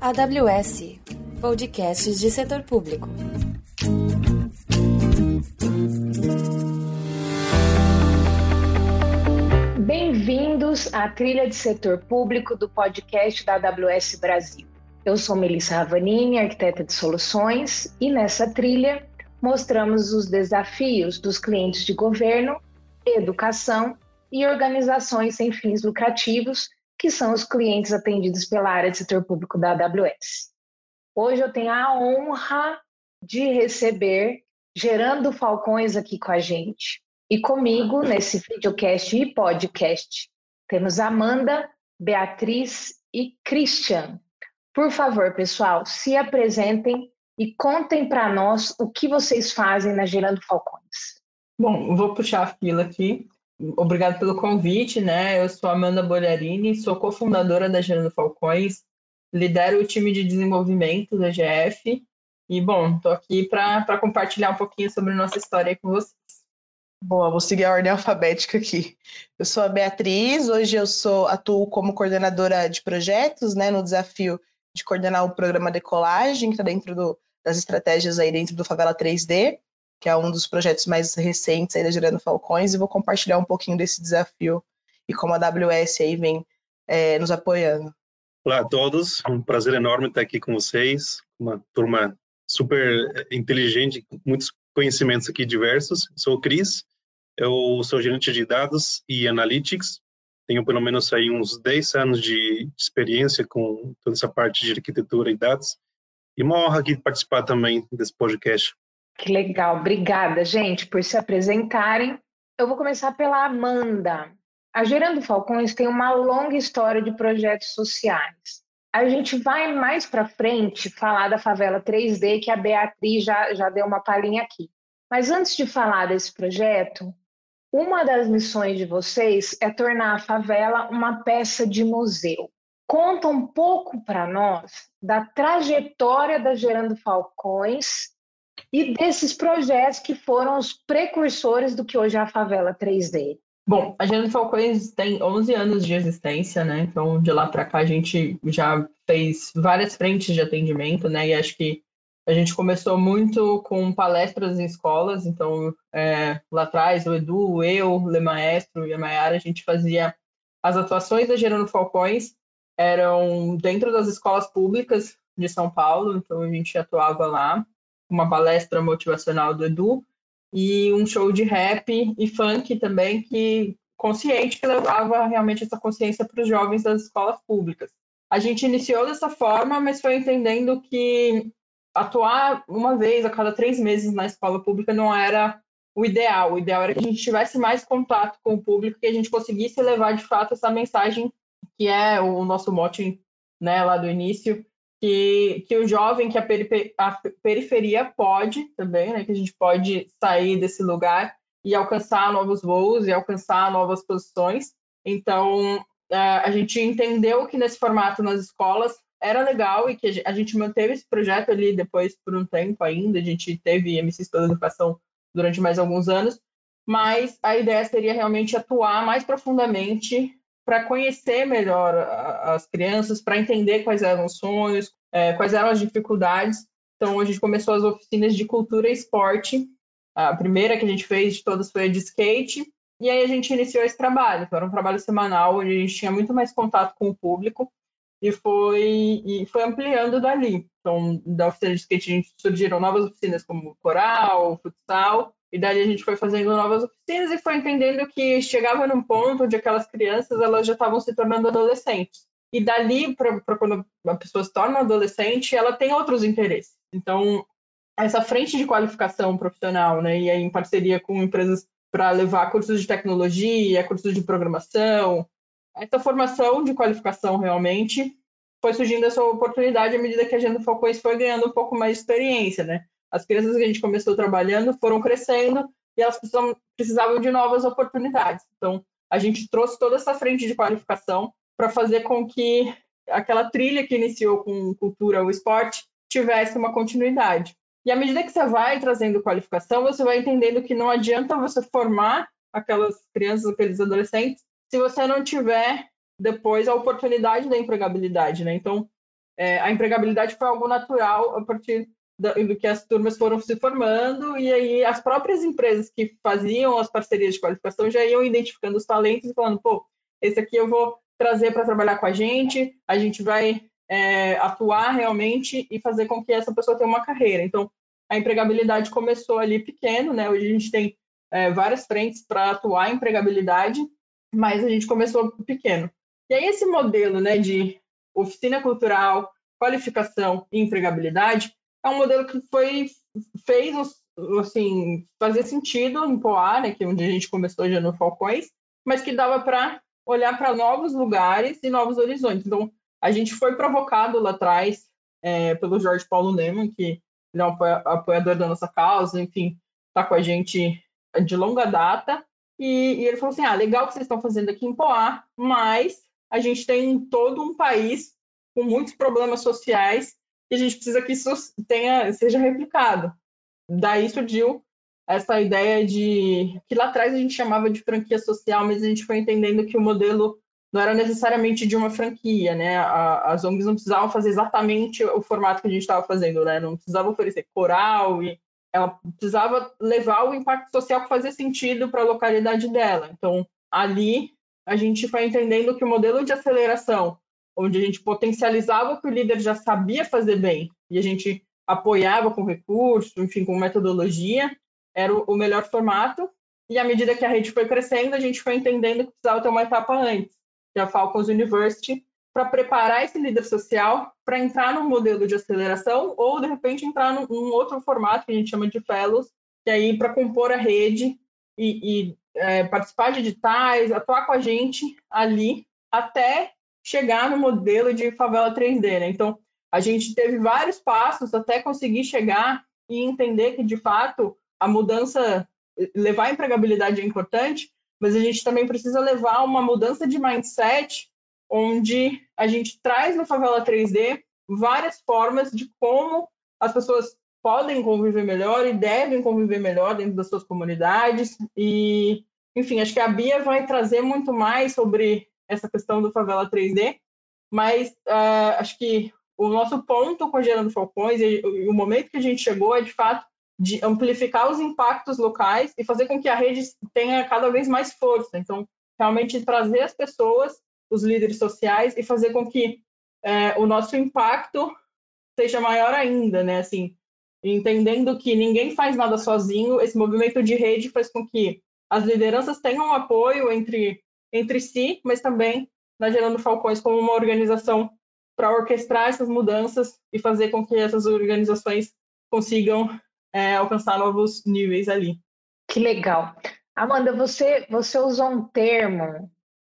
AWS Podcasts de Setor Público. Bem-vindos à trilha de setor público do podcast da AWS Brasil. Eu sou Melissa Ravanini, arquiteta de soluções, e nessa trilha mostramos os desafios dos clientes de governo, educação e organizações sem fins lucrativos, que são os clientes atendidos pela área de setor público da AWS. Hoje eu tenho a honra de receber Gerando Falcões aqui com a gente. E comigo, nesse videocast e podcast, temos Amanda, Beatriz e Christian. Por favor, pessoal, se apresentem e contem para nós o que vocês fazem na Gerando Falcões. Bom, vou puxar a fila aqui. Obrigado pelo convite, né? Eu sou Amanda Bolharini, sou cofundadora da Gerando Falcões, lidero o time de desenvolvimento da GF e, bom, estou aqui para compartilhar um pouquinho sobre nossa história com vocês. Bom, vou seguir a ordem alfabética aqui. Eu sou a Beatriz, hoje eu sou atuo como coordenadora de projetos, né, no desafio de coordenar o programa Decolagem, que está dentro do, das estratégias aí dentro do Favela 3D, que é um dos projetos mais recentes aí da Gerando Falcões, e vou compartilhar um pouquinho desse desafio e como a AWS aí vem é, nos apoiando. Olá a todos, um prazer enorme estar aqui com vocês, uma turma super inteligente, muitos conhecimentos aqui diversos. Sou o Cris, eu sou gerente de dados e analytics tenho pelo menos aí uns 10 anos de experiência com toda essa parte de arquitetura e dados. E uma honra aqui participar também desse podcast. Que legal, obrigada, gente, por se apresentarem. Eu vou começar pela Amanda. A Gerando Falcões tem uma longa história de projetos sociais. A gente vai mais para frente falar da favela 3D, que a Beatriz já, já deu uma palhinha aqui. Mas antes de falar desse projeto, uma das missões de vocês é tornar a favela uma peça de museu. Conta um pouco para nós da trajetória da Gerando Falcões e desses projetos que foram os precursores do que hoje é a favela 3D. Bom, a Gerando Falcões tem 11 anos de existência, né? Então, de lá para cá, a gente já fez várias frentes de atendimento, né? E acho que a gente começou muito com palestras em escolas, então é, lá atrás o Edu, eu, o Le Maestro e a Mayara, a gente fazia as atuações da Gerando Falcões, eram dentro das escolas públicas de São Paulo, então a gente atuava lá, uma palestra motivacional do Edu e um show de rap e funk também, que consciente, que levava realmente essa consciência para os jovens das escolas públicas. A gente iniciou dessa forma, mas foi entendendo que atuar uma vez a cada três meses na escola pública não era o ideal. O ideal era que a gente tivesse mais contato com o público, que a gente conseguisse levar de fato essa mensagem que é o nosso mote né, lá do início, que, que o jovem, que a, a periferia pode também, né, que a gente pode sair desse lugar e alcançar novos voos e alcançar novas posições. Então, é, a gente entendeu que nesse formato nas escolas era legal e que a gente manteve esse projeto ali depois por um tempo ainda. A gente teve MCs pela educação durante mais alguns anos, mas a ideia seria realmente atuar mais profundamente para conhecer melhor as crianças, para entender quais eram os sonhos, é, quais eram as dificuldades. Então, a gente começou as oficinas de cultura e esporte. A primeira que a gente fez de todas foi a de skate, e aí a gente iniciou esse trabalho. Então, era um trabalho semanal, onde a gente tinha muito mais contato com o público, e foi, e foi ampliando dali. Então, da oficina de skate, a gente surgiram novas oficinas como coral, futsal, e dali a gente foi fazendo novas oficinas e foi entendendo que chegava num ponto onde aquelas crianças elas já estavam se tornando adolescentes. E dali, para quando a pessoa se torna adolescente, ela tem outros interesses. Então, essa frente de qualificação profissional, né, e aí em parceria com empresas para levar cursos de tecnologia, cursos de programação, essa formação de qualificação realmente foi surgindo essa oportunidade à medida que a Agenda Falcões foi ganhando um pouco mais de experiência, né? As crianças que a gente começou trabalhando foram crescendo e elas precisavam de novas oportunidades. Então, a gente trouxe toda essa frente de qualificação para fazer com que aquela trilha que iniciou com cultura ou esporte tivesse uma continuidade. E à medida que você vai trazendo qualificação, você vai entendendo que não adianta você formar aquelas crianças, aqueles adolescentes, se você não tiver depois a oportunidade da empregabilidade, né? Então, é, a empregabilidade foi algo natural a partir do que as turmas foram se formando e aí as próprias empresas que faziam as parcerias de qualificação já iam identificando os talentos e falando, pô, esse aqui eu vou trazer para trabalhar com a gente, a gente vai é, atuar realmente e fazer com que essa pessoa tenha uma carreira. Então, a empregabilidade começou ali pequeno, né? Hoje a gente tem é, várias frentes para atuar em empregabilidade, mas a gente começou pequeno. E aí esse modelo, né, de oficina cultural, qualificação e empregabilidade é um modelo que foi fez assim fazer sentido em Poá, né, que é onde a gente começou já no Falcões, mas que dava para olhar para novos lugares e novos horizontes. Então a gente foi provocado lá atrás é, pelo Jorge Paulo Neman, que ele é um apoiador da nossa causa, enfim, está com a gente de longa data. E, e, ele falou assim: ah, legal que vocês estão fazendo aqui em Poá, mas a gente tem todo um país com muitos problemas sociais e a gente precisa que isso tenha, seja replicado. Daí surgiu essa ideia de que lá atrás a gente chamava de franquia social, mas a gente foi entendendo que o modelo não era necessariamente de uma franquia, né? as ONGs não precisavam fazer exatamente o formato que a gente estava fazendo, né? Não precisava oferecer coral e ela precisava levar o impacto social que fazia sentido para a localidade dela. Então, ali a gente foi entendendo que o modelo de aceleração onde a gente potencializava o que o líder já sabia fazer bem e a gente apoiava com recurso, enfim, com metodologia, era o melhor formato. E à medida que a rede foi crescendo, a gente foi entendendo que precisava ter uma etapa antes, que é a Falcons University, para preparar esse líder social para entrar num modelo de aceleração ou, de repente, entrar num, num outro formato que a gente chama de fellows, que é aí para compor a rede e, e é, participar de editais, atuar com a gente ali até chegar no modelo de favela 3D, né? Então, a gente teve vários passos até conseguir chegar e entender que, de fato, a mudança, levar a empregabilidade é importante, mas a gente também precisa levar uma mudança de mindset, onde a gente traz no Favela 3D várias formas de como as pessoas podem conviver melhor e devem conviver melhor dentro das suas comunidades. E, enfim, acho que a Bia vai trazer muito mais sobre essa questão do Favela 3D, mas uh, acho que o nosso ponto com a Gerando Falcões e, o momento que a gente chegou é, de fato, de amplificar os impactos locais e fazer com que a rede tenha cada vez mais força. Então, realmente trazer as pessoas, os líderes sociais e fazer com que é, o nosso impacto seja maior ainda, né? Assim, entendendo que ninguém faz nada sozinho, esse movimento de rede faz com que as lideranças tenham apoio entre entre si, mas também na Gerando Falcões como uma organização para orquestrar essas mudanças e fazer com que essas organizações consigam é, alcançar novos níveis ali. Que legal. Amanda, você, você usou um termo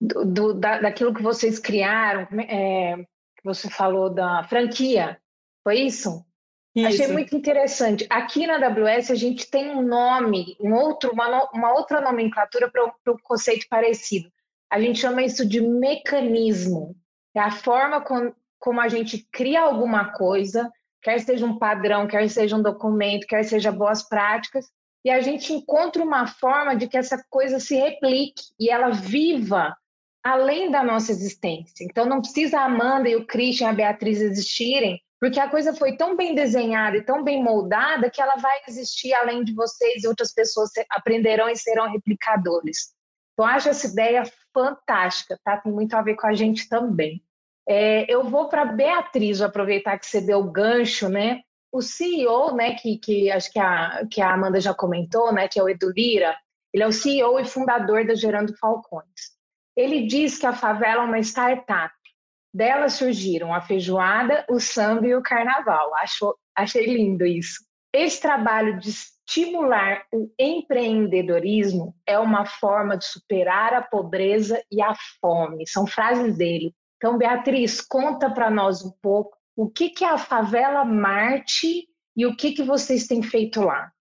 do, do da, daquilo que vocês criaram, é, que você falou da franquia, foi isso? isso? Achei muito interessante. Aqui na AWS a gente tem um nome, um outro, uma, uma outra nomenclatura para um conceito parecido. A gente chama isso de mecanismo. É a forma com, como a gente cria alguma coisa, quer seja um padrão, quer seja um documento, quer seja boas práticas, e a gente encontra uma forma de que essa coisa se replique e ela viva além da nossa existência. Então não precisa a Amanda e o Christian, a Beatriz existirem, porque a coisa foi tão bem desenhada e tão bem moldada que ela vai existir além de vocês e outras pessoas aprenderão e serão replicadores. Então, acho essa ideia fantástica, tá? Tem muito a ver com a gente também. É, eu vou para Beatriz, vou aproveitar que você deu o gancho, né? O CEO, né, que, que acho que a, que a Amanda já comentou, né, que é o Edu Lira, ele é o CEO e fundador da Gerando Falcões. Ele diz que a favela é uma startup. Dela surgiram a feijoada, o samba e o carnaval. Acho, achei lindo isso. Esse trabalho de estimular o empreendedorismo é uma forma de superar a pobreza e a fome. São frases dele. Então, Beatriz, conta para nós um pouco o que, que é a Favela Marte e o que, que vocês têm feito lá.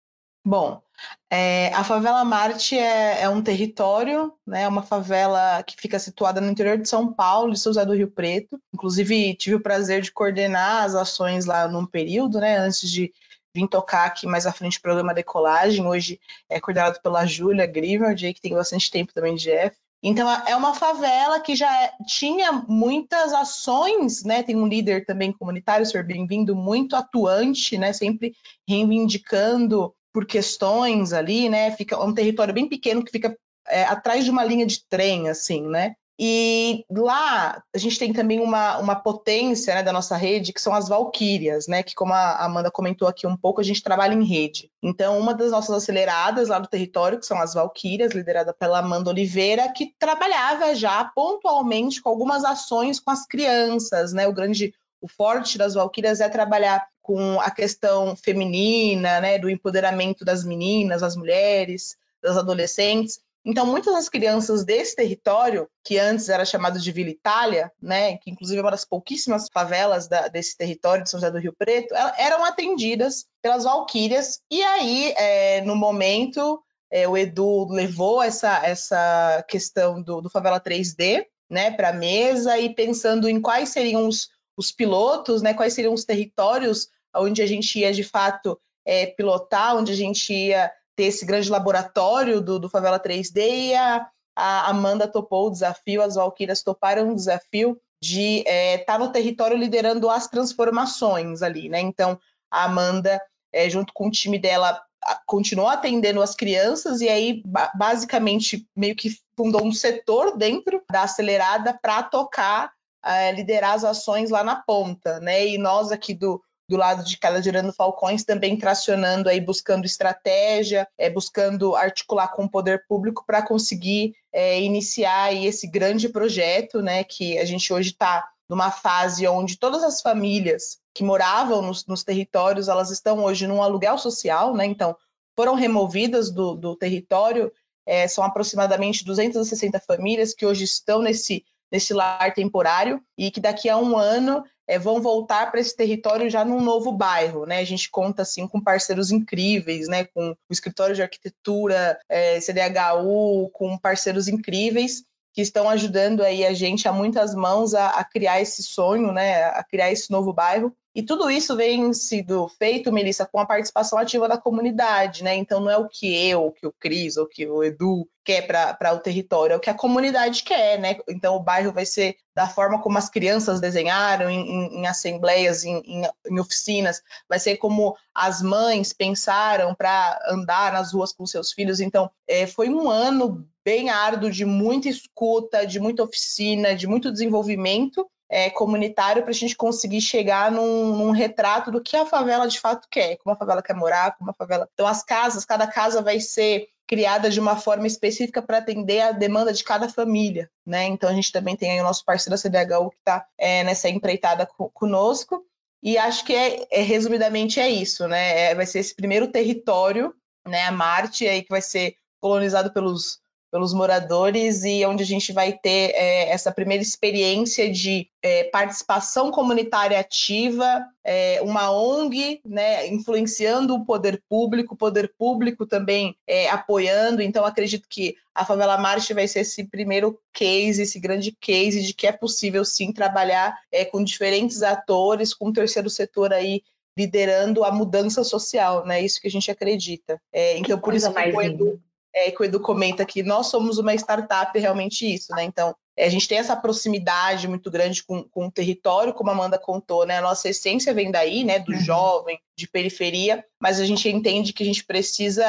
Bom, é, a Favela Marte é, é, um território, né, uma favela que fica situada no interior de São Paulo, de São José do Rio Preto. Inclusive, tive o prazer de coordenar as ações lá num período, né, antes de vim tocar aqui mais à frente o programa Decolagem, hoje é coordenado pela Júlia Grivald, que tem bastante tempo também de F. Então é uma favela que já tinha muitas ações, né? Tem um líder também comunitário, senhor bem-vindo, muito atuante, né? Sempre reivindicando por questões ali, né? Fica um território bem pequeno que fica é, atrás de uma linha de trem, assim, né? E lá a gente tem também uma, uma potência né, da nossa rede, que são as Valquírias, né? Que, como a Amanda comentou aqui um pouco, a gente trabalha em rede. Então, uma das nossas aceleradas lá do território, que são as Valquírias, liderada pela Amanda Oliveira, que trabalhava já pontualmente com algumas ações com as crianças, né? O grande, o forte das Valquírias é trabalhar com a questão feminina, né? Do empoderamento das meninas, das mulheres, das adolescentes. Então, muitas das crianças desse território, que antes era chamado de Vila Itália, né, que inclusive é uma das pouquíssimas favelas da, desse território de São José do Rio Preto, eram atendidas pelas Valquírias. E aí, é, no momento, é, o Edu levou essa, essa questão do, do Favela 3D né, para a mesa e pensando em quais seriam os, os pilotos, né, quais seriam os territórios onde a gente ia, de fato, é, pilotar, onde a gente ia ter esse grande laboratório do, do Favela 3D e a, a, Amanda topou o desafio, as Valquírias toparam o desafio de estar é, tá no território liderando as transformações ali, né? Então, a Amanda, é, junto com o time dela, continuou atendendo as crianças e aí, basicamente, meio que fundou um setor dentro da acelerada para tocar, é, liderar as ações lá na ponta, né? E nós aqui do, do lado de cada Girando Falcões, também tracionando aí, buscando estratégia, é, buscando articular com o poder público para conseguir é, iniciar aí esse grande projeto, né, que a gente hoje está numa fase onde todas as famílias que moravam nos, nos, territórios, elas estão hoje num aluguel social, né, então foram removidas do, do território, é, são aproximadamente 260 famílias que hoje estão nesse nesse lar temporário e que daqui a um ano é, vão voltar para esse território já num novo bairro, né? A gente conta assim com parceiros incríveis, né? Com o escritório de arquitetura, é, CDHU, com parceiros incríveis que estão ajudando aí a gente a muitas mãos a, a, criar esse sonho, né, a criar esse novo bairro. E tudo isso vem sido feito, Melissa, com a participação ativa da comunidade, né? Então não é o que eu, o que o Cris, ou o que o Edu quer para o território, é o que a comunidade quer, né? Então o bairro vai ser da forma como as crianças desenharam em, em, em assembleias, em, em, oficinas, vai ser como as mães pensaram para andar nas ruas com seus filhos. Então é, foi um ano bem árduo de muita escuta, de muita oficina, de muito desenvolvimento é, comunitário para a gente conseguir chegar num, num, retrato do que a favela de fato quer, como a favela quer morar, como a favela. Então, as casas, cada casa vai ser criada de uma forma específica para atender a demanda de cada família, né? Então, a gente também tem aí o nosso parceiro da CDHU que está é, nessa empreitada conosco. E acho que é, é resumidamente é isso, né? É, vai ser esse primeiro território, né? A Marte aí que vai ser colonizado pelos pelos moradores e onde a gente vai ter é, essa primeira experiência de é, participação comunitária ativa, é, uma ONG né, influenciando o poder público, o poder público também é, apoiando. Então, acredito que a Favela Marcha vai ser esse primeiro case, esse grande case de que é possível sim trabalhar é, com diferentes atores, com o terceiro setor aí liderando a mudança social, né? Isso que a gente acredita. É, então, por isso que o Edu, é, que o Edu comenta que nós somos uma startup realmente isso, né? Então, é, a gente tem essa proximidade muito grande com, com o território, como a Amanda contou, né? A nossa essência vem daí, né? Do uhum. jovem, de periferia, mas a gente entende que a gente precisa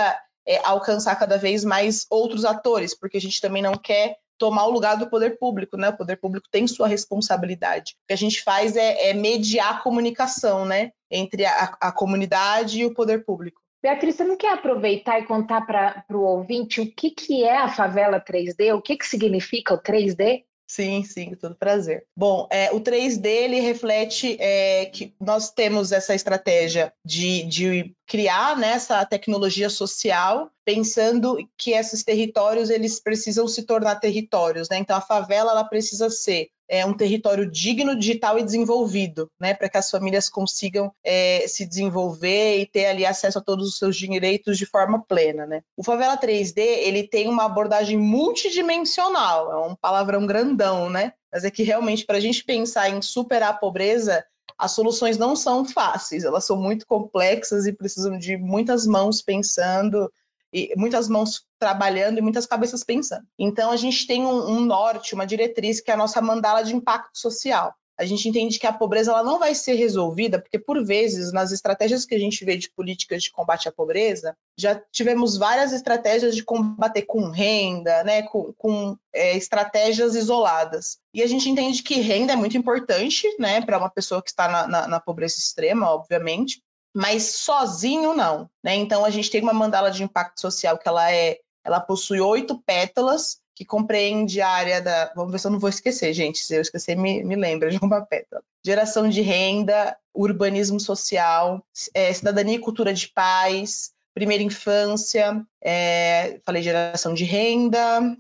é, alcançar cada vez mais outros atores, porque a gente também não quer tomar o lugar do poder público, né? O poder público tem sua responsabilidade. O que a gente faz é, é mediar a comunicação, né? Entre a, a comunidade e o poder público. Beatriz, você não quer aproveitar e contar para o ouvinte o que, que é a favela 3D, o que, que significa o 3D? Sim, sim, com todo prazer. Bom, é, o 3D ele reflete é, que nós temos essa estratégia de, de criar né, essa tecnologia social, pensando que esses territórios eles precisam se tornar territórios. Né? Então, a favela ela precisa ser é, um território digno, digital e desenvolvido, né, para que as famílias consigam é, se desenvolver e ter ali acesso a todos os seus direitos de forma plena. Né. O Favela 3D ele tem uma abordagem multidimensional, é um palavrão grandão, né, mas é que realmente para a gente pensar em superar a pobreza, as soluções não são fáceis, elas são muito complexas e precisam de muitas mãos pensando e muitas mãos trabalhando e muitas cabeças pensando. Então, a gente tem um, um norte, uma diretriz, que é a nossa mandala de impacto social a gente entende que a pobreza ela não vai ser resolvida, porque por vezes nas estratégias que a gente vê de políticas de combate à pobreza, já tivemos várias estratégias de combater com renda, né, com, com é, estratégias isoladas. E a gente entende que renda é muito importante, né, para uma pessoa que está na, na, na pobreza extrema, obviamente, mas sozinho não, né? Então a gente tem uma mandala de impacto social que ela é, ela possui oito pétalas que compreende a área da. Vamos ver se eu não vou esquecer, gente. Se eu esquecer, me, me lembra de uma pétala. Geração de renda, urbanismo social, é, cidadania e cultura de paz, primeira infância, é, falei geração de renda,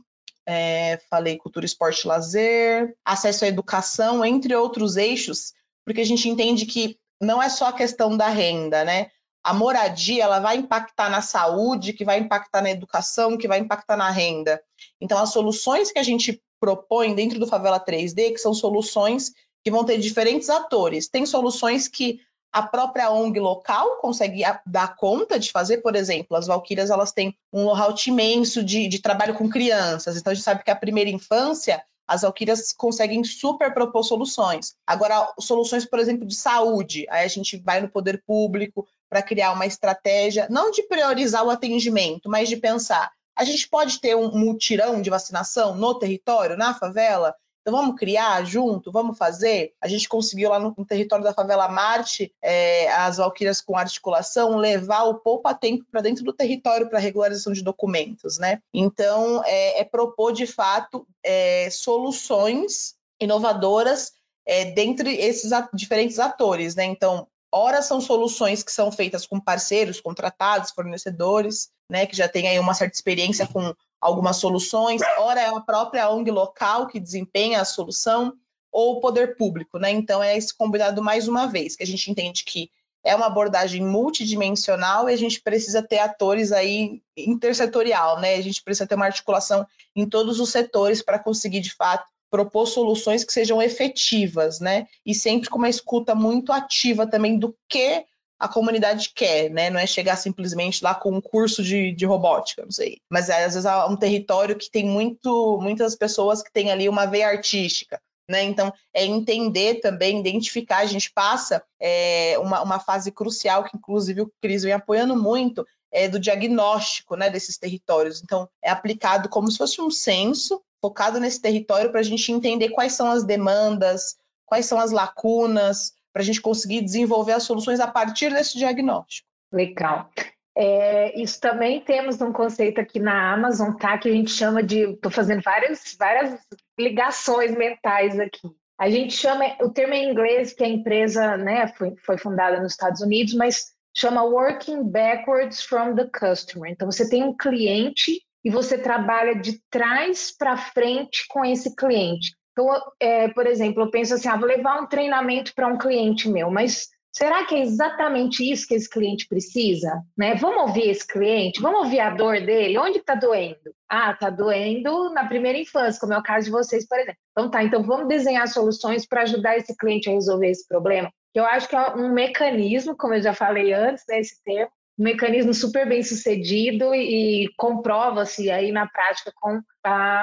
é, falei cultura, esporte lazer, acesso à educação, entre outros eixos, porque a gente entende que não é só a questão da renda, né? a moradia ela vai impactar na saúde, que vai impactar na educação, que vai impactar na renda. Então, as soluções que a gente propõe dentro do Favela 3D, que são soluções que vão ter diferentes atores. Tem soluções que a própria ONG local consegue dar conta de fazer, por exemplo, as Valquírias elas têm um know-how imenso de, de trabalho com crianças, então a gente sabe que a primeira infância as Valquírias conseguem super propor soluções. Agora, soluções, por exemplo, de saúde, aí a gente vai no poder público, para criar uma estratégia, não de priorizar o atendimento, mas de pensar: a gente pode ter um mutirão de vacinação no território, na favela? Então vamos criar junto, vamos fazer. A gente conseguiu lá no, no território da favela Marte, é, as Valquírias com articulação, levar o poupa tempo para dentro do território para regularização de documentos, né? Então é, é propor de fato é, soluções inovadoras é, dentre esses diferentes atores, né? Então Ora são soluções que são feitas com parceiros, contratados, fornecedores, né, que já tem aí uma certa experiência com algumas soluções. Ora é a própria ONG local que desempenha a solução ou o poder público, né? Então é esse combinado mais uma vez, que a gente entende que é uma abordagem multidimensional e a gente precisa ter atores aí intersetorial, né? A gente precisa ter uma articulação em todos os setores para conseguir de fato propor soluções que sejam efetivas, né? E sempre com uma escuta muito ativa também do que a comunidade quer, né? Não é chegar simplesmente lá com um curso de, de robótica, não sei. Mas é, às vezes é um território que tem muito, muitas pessoas que têm ali uma veia artística. Né? Então, é entender também, identificar. A gente passa é, uma, uma fase crucial, que inclusive o Cris vem apoiando muito, é, do diagnóstico né, desses territórios. Então, é aplicado como se fosse um censo focado nesse território para a gente entender quais são as demandas, quais são as lacunas, para a gente conseguir desenvolver as soluções a partir desse diagnóstico. Legal. É, isso também temos um conceito aqui na Amazon, tá? Que a gente chama de. Estou fazendo várias, várias ligações mentais aqui. A gente chama, o termo em inglês, que a empresa né, foi, foi fundada nos Estados Unidos, mas chama Working Backwards from the Customer. Então, você tem um cliente e você trabalha de trás para frente com esse cliente. Então, é, por exemplo, eu penso assim, ah, vou levar um treinamento para um cliente meu, mas será que é exatamente isso que esse cliente precisa? Né? Vamos ouvir esse cliente? Vamos ouvir a dor dele? Onde está doendo? Ah, está doendo na primeira infância, como é o caso de vocês, por exemplo. Então tá, então vamos desenhar soluções para ajudar esse cliente a resolver esse problema. Eu acho que é um mecanismo, como eu já falei antes, nesse né, termo, um mecanismo super bem sucedido e, comprova-se aí na prática com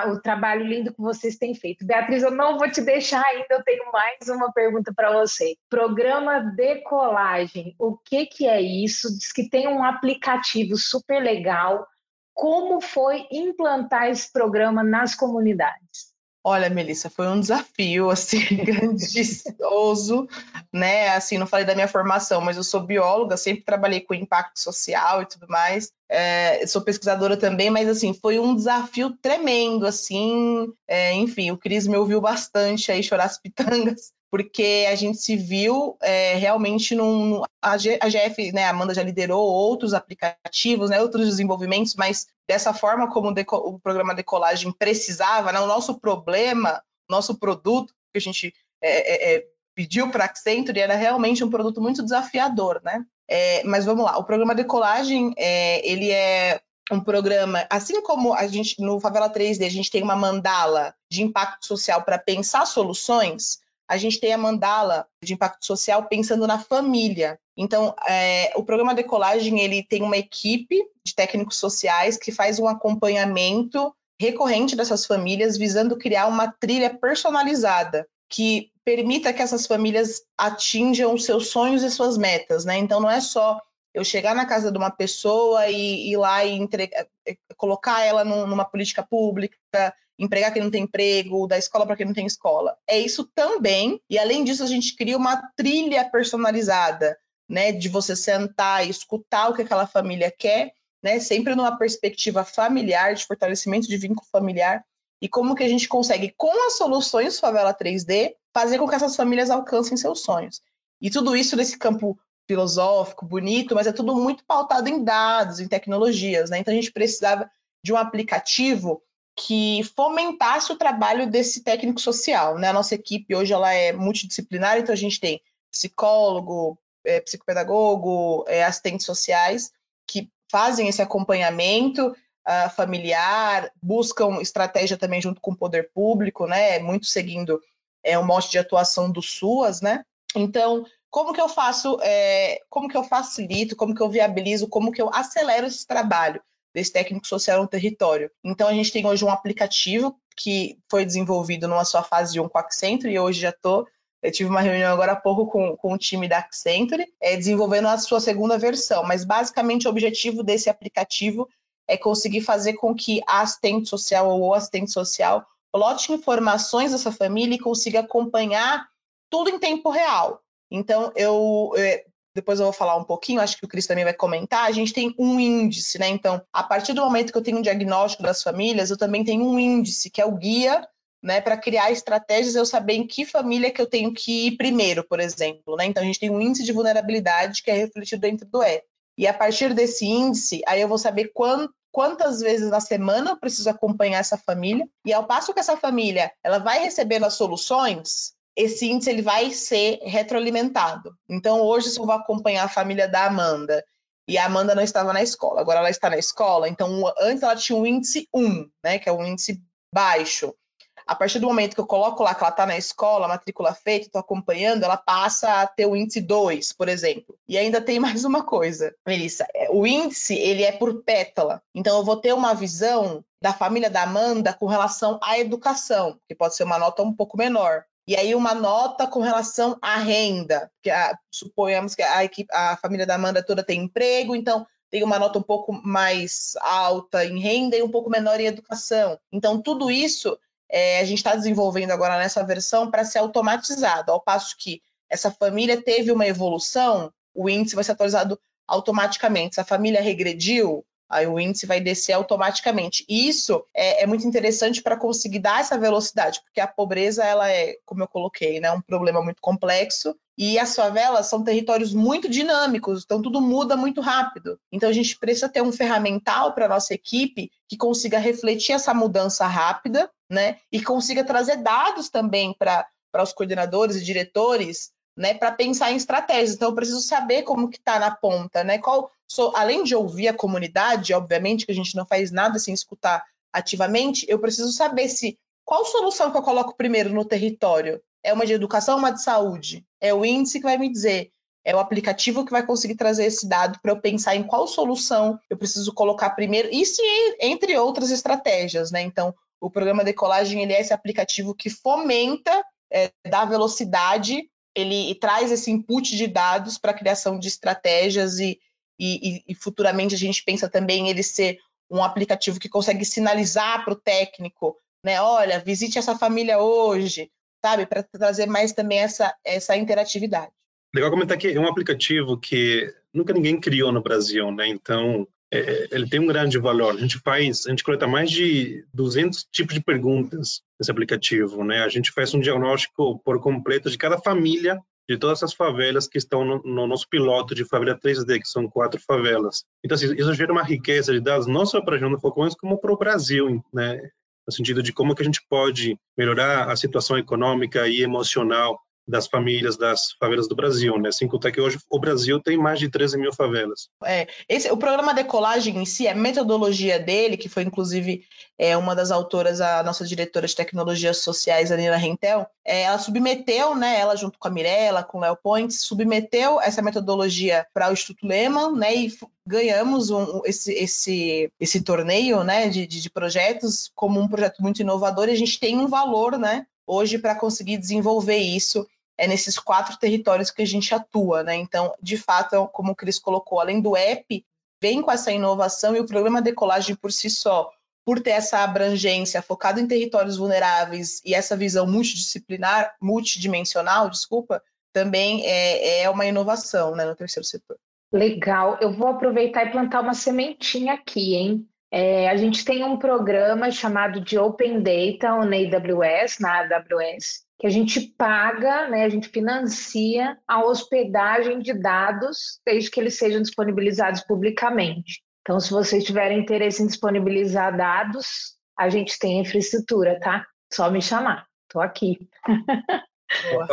o trabalho lindo que vocês têm feito. Beatriz, eu não vou te deixar ainda, eu tenho mais uma pergunta para você. Programa Decolagem, o que, que é isso? Diz que tem um aplicativo super legal. Como foi implantar esse programa nas comunidades? Olha, Melissa, foi um desafio assim grandioso, né? Assim, não falei da minha formação, mas eu sou bióloga, sempre trabalhei com impacto social e tudo mais. É, sou pesquisadora também, mas assim, foi um desafio tremendo, assim. É, enfim, o Cris me ouviu bastante aí chorar as pitangas, porque a gente se viu é, realmente num. A, GF, né, a Amanda já liderou outros aplicativos, né, outros desenvolvimentos, mas dessa forma como o, o programa Decolagem precisava, né, o nosso problema, nosso produto que a gente é, é, é pediu para a Accenture era realmente um produto muito desafiador, né? É, mas vamos lá, o programa Decolagem, é, ele é um programa, assim como a gente no Favela 3D a gente tem uma mandala de impacto social para pensar soluções, a gente tem a mandala de impacto social pensando na família. Então, é, o programa Decolagem ele tem uma equipe de técnicos sociais que faz um acompanhamento recorrente dessas famílias, visando criar uma trilha personalizada que permita que essas famílias atinjam seus sonhos e suas metas, né? Então, não é só eu chegar na casa de uma pessoa e ir lá e entregar, é, colocar ela numa política pública, empregar quem não tem emprego, dar escola para quem não tem escola. É isso também, e além disso, a gente cria uma trilha personalizada, né? De você sentar e escutar o que aquela família quer, né? Sempre numa perspectiva familiar, de fortalecimento de vínculo familiar, e como que a gente consegue, com as soluções Favela 3D, fazer com que essas famílias alcancem seus sonhos. E tudo isso nesse campo filosófico, bonito, mas é tudo muito pautado em dados, em tecnologias, né? Então a gente precisava de um aplicativo que fomentasse o trabalho desse técnico social, né? A nossa equipe hoje ela é multidisciplinar, então a gente tem psicólogo, é, psicopedagogo, é, assistentes sociais que fazem esse acompanhamento uh, familiar, buscam estratégia também junto com o poder público, né? Muito seguindo é, o mote de atuação do SUAS, né? Então como que eu faço, é, como que eu facilito, como que eu viabilizo, como que eu acelero esse trabalho desse técnico social no território. Então a gente tem hoje um aplicativo que foi desenvolvido numa sua fase de um com a Accenture e hoje já estou eu tive uma reunião agora há pouco com, com o time da Accenture, é, desenvolvendo a sua segunda versão, mas basicamente o objetivo desse aplicativo é conseguir fazer com que a assistente social ou o assistente social plote informações dessa família e consiga acompanhar tudo em tempo real. Então, eu, é, depois eu vou falar um pouquinho, acho que o Cris também vai comentar, a gente tem um índice, né? Então, a partir do momento que eu tenho um diagnóstico das famílias, eu também tenho um índice, que é o guia, né, para criar estratégias, eu saber em que família que eu tenho que ir primeiro, por exemplo, né? Então, a gente tem um índice de vulnerabilidade que é refletido dentro do app. E a partir desse índice, aí eu vou saber quanto quantas vezes na semana eu preciso acompanhar essa família e ao passo que essa família ela vai recebendo as soluções esse índice ele vai ser retroalimentado. Então, hoje, se eu vou acompanhar a família da Amanda e a Amanda não estava na escola, agora ela está na escola, então antes ela tinha um índice 1, né, que é um índice baixo. A partir do momento que eu coloco lá que ela está na escola, matrícula feita, estou acompanhando, ela passa a ter o índice 2, por exemplo. E ainda tem mais uma coisa, Melissa. É, o índice, ele é por pétala. Então, eu vou ter uma visão da família da Amanda com relação à educação, que pode ser uma nota um pouco menor e aí uma nota com relação à renda, que a, suponhamos que a, equipe, a família da Amanda toda tem emprego, então tem uma nota um pouco mais alta em renda e um pouco menor em educação. Então, tudo isso é, a gente está desenvolvendo agora nessa versão para ser automatizado, ao passo que essa família teve uma evolução, o índice vai ser atualizado automaticamente. Se a família regrediu, aí o índice vai descer automaticamente. Isso é, é muito interessante para conseguir dar essa velocidade, porque a pobreza, ela é, como eu coloquei, né, um problema muito complexo e as favelas são territórios muito dinâmicos, então tudo muda muito rápido. Então a gente precisa ter um ferramental para a nossa equipe que consiga refletir essa mudança rápida, né? E consiga trazer dados também para os coordenadores e diretores né, para pensar em estratégias. Então, eu preciso saber como que está na ponta, né? Qual, sou, além de ouvir a comunidade, obviamente que a gente não faz nada sem escutar ativamente, eu preciso saber se qual solução que eu coloco primeiro no território. É uma de educação, uma de saúde? É o índice que vai me dizer. É o aplicativo que vai conseguir trazer esse dado para eu pensar em qual solução eu preciso colocar primeiro, isso entre outras estratégias, né? Então, o programa Decolagem ele é esse aplicativo que fomenta, é, dá velocidade ele traz esse input de dados para a criação de estratégias e, e, e, futuramente a gente pensa também ele ser um aplicativo que consegue sinalizar para o técnico, né? Olha, visite essa família hoje, sabe? Para trazer mais também essa, essa interatividade. Legal comentar que é um aplicativo que nunca ninguém criou no Brasil, né? Então, é, ele tem um grande valor. A gente faz, a gente coleta mais de 200 tipos de perguntas nesse aplicativo, né? A gente faz um diagnóstico por completo de cada família de todas as favelas que estão no, no, nosso piloto de favela 3D, que são quatro favelas. Então, assim, isso gera uma riqueza de dados, não só para a região do Falcões, como para o Brasil, né? No sentido de como que a gente pode melhorar a situação econômica e emocional das famílias das favelas do Brasil, né? Sem contar que hoje o Brasil tem mais de 13 mil favelas. É, esse, o programa Decolagem em si, a metodologia dele, que foi inclusive é, uma das autoras, a nossa diretora de tecnologias sociais, a Nina Rentel, é, ela submeteu, né, ela junto com a Mirella, com o Léo Pontes, submeteu essa metodologia para o Instituto Lehman, né, e ganhamos um, esse, esse, esse torneio, né, de, de, de projetos como um projeto muito inovador e a gente tem um valor, né, hoje para conseguir desenvolver isso é nesses quatro territórios que a gente atua, né? Então, de fato, como o Cris colocou, além do app, vem com essa inovação e o programa Decolagem por si só, por ter essa abrangência focado em territórios vulneráveis e essa visão multidisciplinar, multidimensional, desculpa, também é, é uma inovação né, no terceiro setor. Legal, eu vou aproveitar e plantar uma sementinha aqui, hein? É, a gente tem um programa chamado de Open Data na AWS, na AWS, que a gente paga, né, a gente financia a hospedagem de dados desde que eles sejam disponibilizados publicamente. Então, se vocês tiverem interesse em disponibilizar dados, a gente tem infraestrutura, tá? Só me chamar. Estou aqui.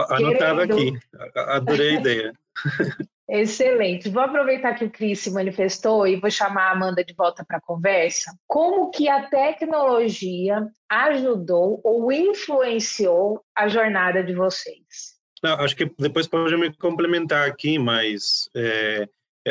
Anotado aqui. Adorei a ideia. Excelente. Vou aproveitar que o Cris se manifestou e vou chamar a Amanda de volta para a conversa. Como que a tecnologia ajudou ou influenciou a jornada de vocês? Não, acho que depois pode me complementar aqui, mas é,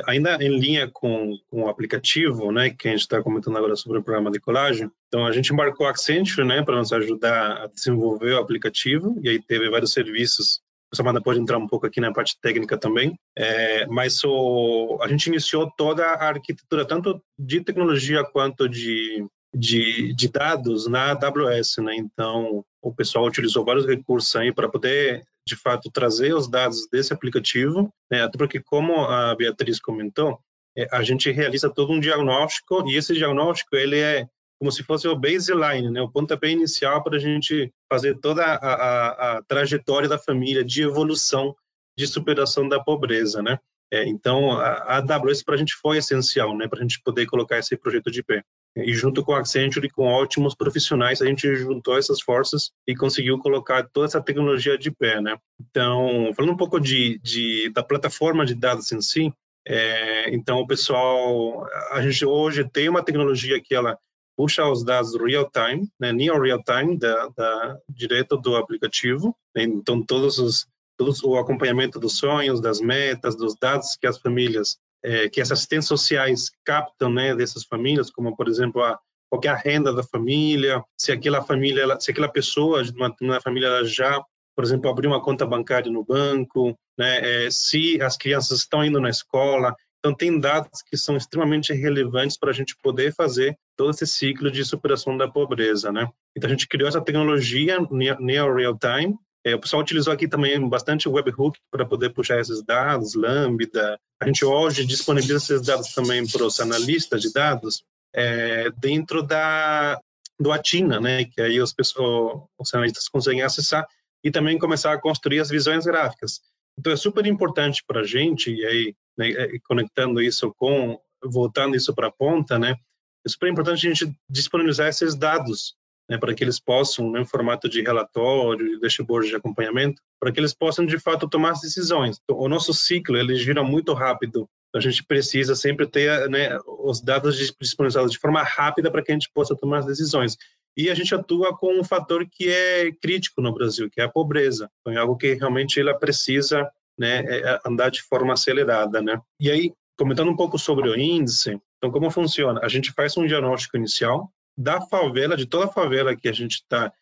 ainda em linha com, com o aplicativo, né, que a gente está comentando agora sobre o programa de colagem. Então, a gente embarcou a Accenture, né, para nos ajudar a desenvolver o aplicativo, e aí teve vários serviços a Samanta pode entrar um pouco aqui na parte técnica também, é, mas o, a gente iniciou toda a arquitetura, tanto de tecnologia quanto de, de, de dados na AWS, né? Então, o pessoal utilizou vários recursos aí para poder, de fato, trazer os dados desse aplicativo, né? até porque, como a Beatriz comentou, é, a gente realiza todo um diagnóstico e esse diagnóstico ele é como se fosse o baseline, né, o pontapé inicial para a gente fazer toda a, a, a, trajetória da família de evolução, de superação da pobreza, né? É, então, a, a AWS para a gente foi essencial, né, para a gente poder colocar esse projeto de pé. E junto com a Accenture, com ótimos profissionais, a gente juntou essas forças e conseguiu colocar toda essa tecnologia de pé, né? Então, falando um pouco de, de da plataforma de dados em si, é, então o pessoal, a gente hoje tem uma tecnologia que ela puxa os dados real time, né, near real time, da, da, direto do aplicativo. Né, então, todos os, todos o acompanhamento dos sonhos, das metas, dos dados que as famílias, é, que as assistentes sociais captam, né, dessas famílias, como por exemplo a qualquer é renda da família, se aquela família, se aquela pessoa uma, uma família já, por exemplo, abriu uma conta bancária no banco, né, é, se as crianças estão indo na escola, então, tem dados que são extremamente relevantes para a gente poder fazer todo esse ciclo de superação da pobreza, né? Então, a gente criou essa tecnologia Neo Real Time. É, o pessoal utilizou aqui também bastante webhook para poder puxar esses dados, Lambda. A gente hoje disponibiliza esses dados também para os analistas de dados é, dentro da do Atina, né? Que aí os, pessoas, os analistas conseguem acessar e também começar a construir as visões gráficas. Então é super importante para a gente, e aí né, é, conectando isso com, voltando isso para a ponta, né, é super importante a gente disponibilizar esses dados né, para que eles possam, né, em formato de relatório, dashboard de acompanhamento, para que eles possam, de fato, tomar as decisões. O nosso ciclo, ele gira muito rápido, a gente precisa sempre ter né, os dados disponibilizados de forma rápida para que a gente possa tomar as decisões. E a gente atua com um fator que é crítico no Brasil, que é a pobreza. Então, é algo que realmente ela precisa né, é, é andar de forma acelerada. Né? E aí, comentando um pouco sobre o índice, então como funciona? A gente faz um diagnóstico inicial da favela, de toda a favela que a gente está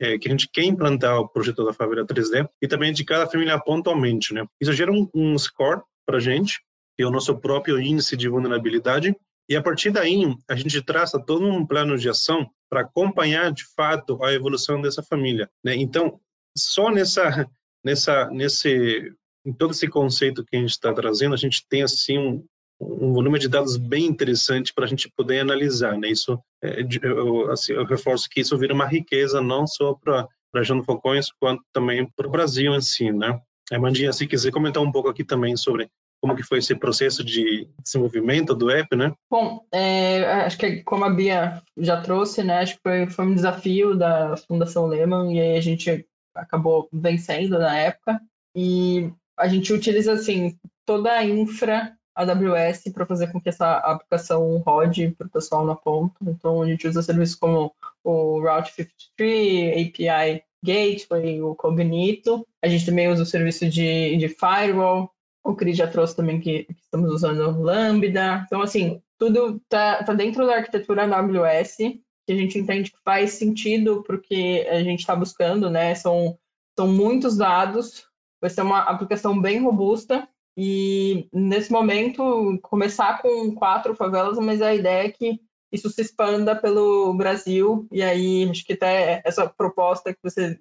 é, que a gente quer implantar o projeto da favela 3D e também de cada família pontualmente, né? Isso gera um, um score para a gente, que é o nosso próprio índice de vulnerabilidade, e a partir daí, a gente traça todo um plano de ação para acompanhar de fato a evolução dessa família. Né? Então, só nessa, nessa, nesse, em todo esse conceito que a gente está trazendo, a gente tem assim um, um volume de dados bem interessante para a gente poder analisar. Né? Isso, é, eu, assim, eu reforço que isso vira uma riqueza não só para para Jano Falcões, quanto também para o Brasil em si, né? A Mandinha, se quiser comentar um pouco aqui também sobre como que foi esse processo de desenvolvimento do app, né? Bom, é, acho que como a Bia já trouxe, né, acho que foi, foi um desafio da Fundação Lehman e aí a gente acabou vencendo na época. E a gente utiliza assim toda a infra AWS para fazer com que essa aplicação rode para o pessoal na ponta. Então a gente usa serviços como o Route 53, API Gateway, o Cognito. A gente também usa o serviço de, de firewall. O Cris já trouxe também que, que, estamos usando Lambda. Então, assim, tudo está tá dentro da arquitetura AWS, que a gente entende que faz sentido porque a gente está buscando, né? São, são muitos dados, vai ser uma aplicação bem robusta. E nesse momento, começar com quatro favelas, mas a ideia é que isso se expanda pelo Brasil, e aí acho que até essa proposta que você